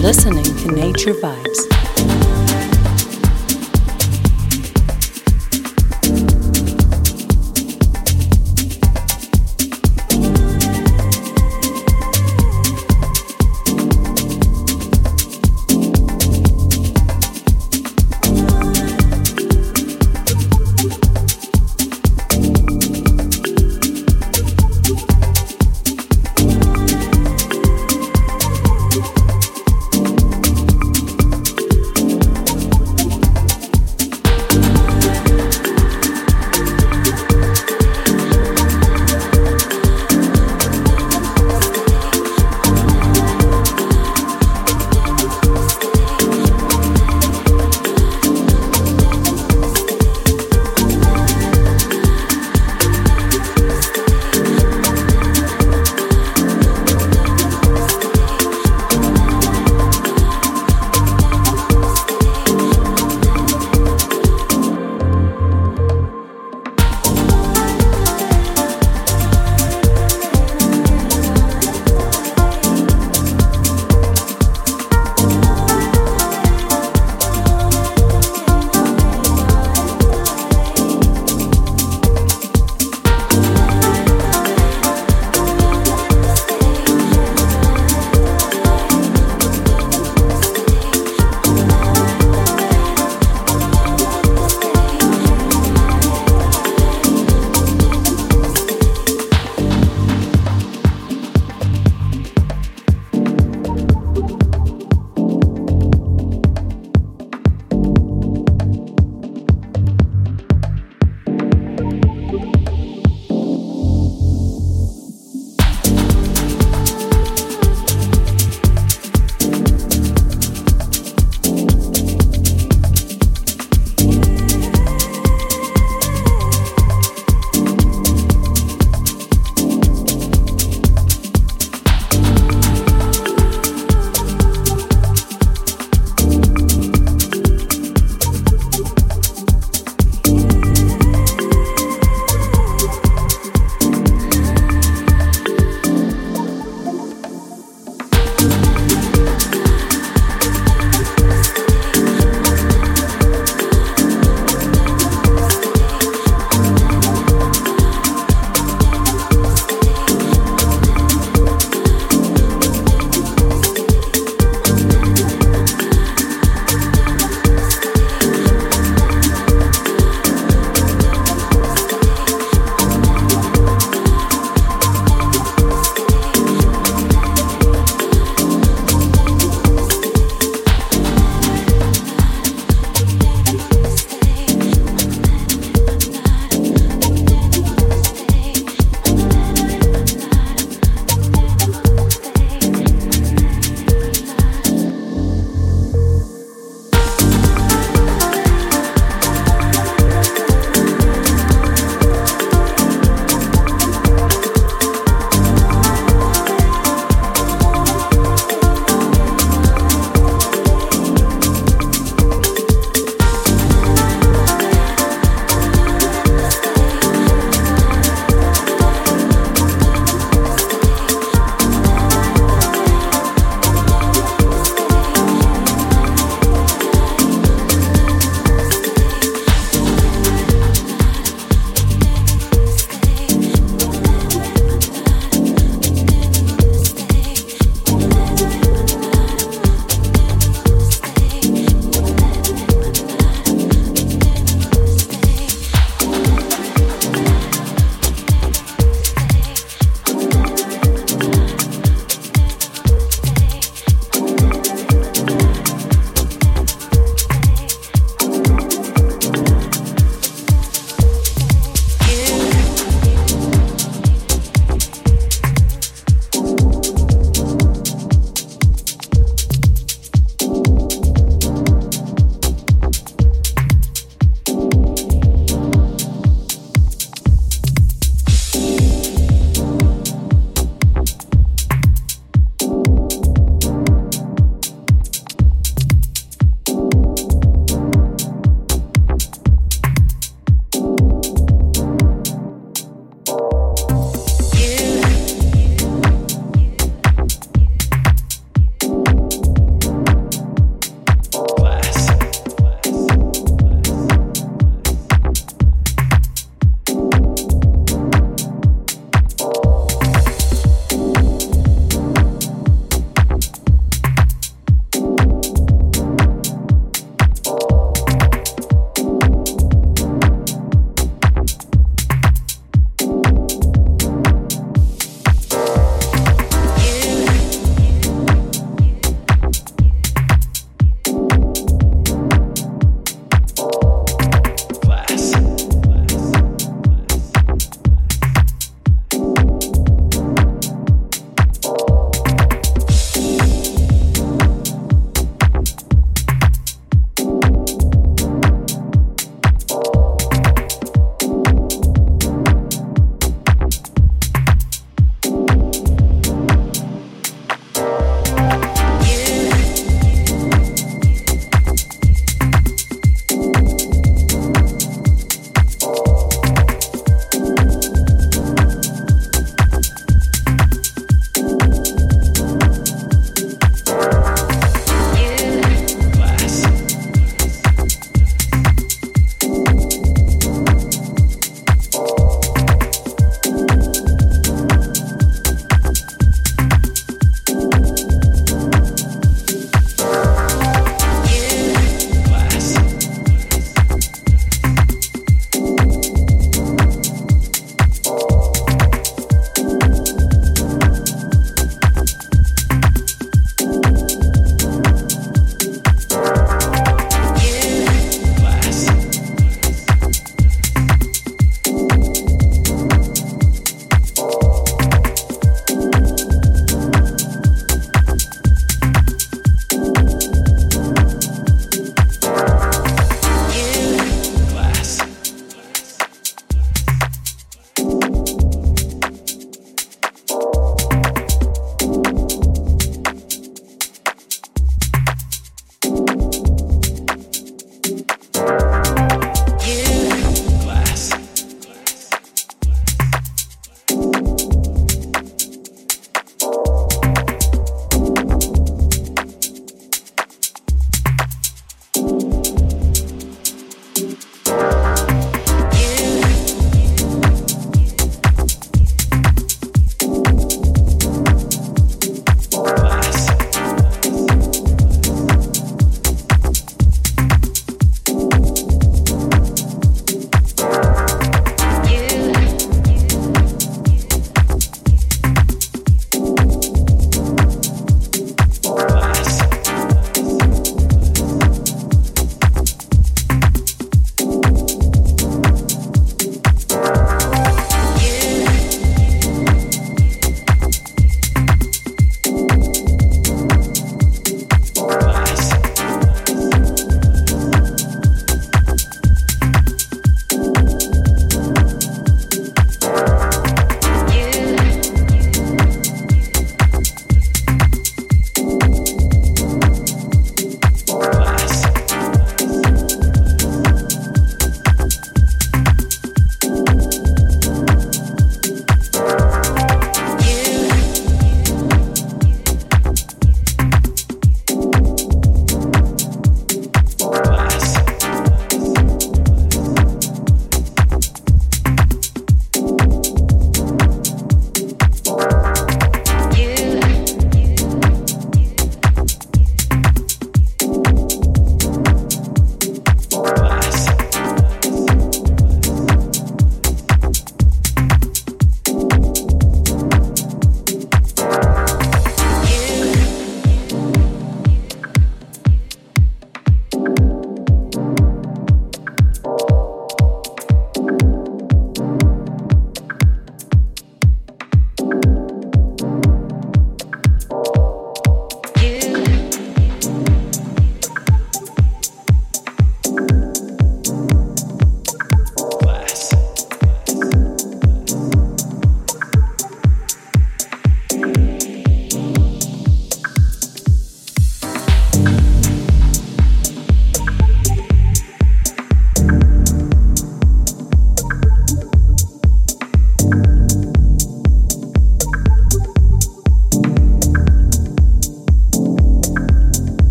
listening to Nature Vibes.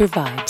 Future Vibes.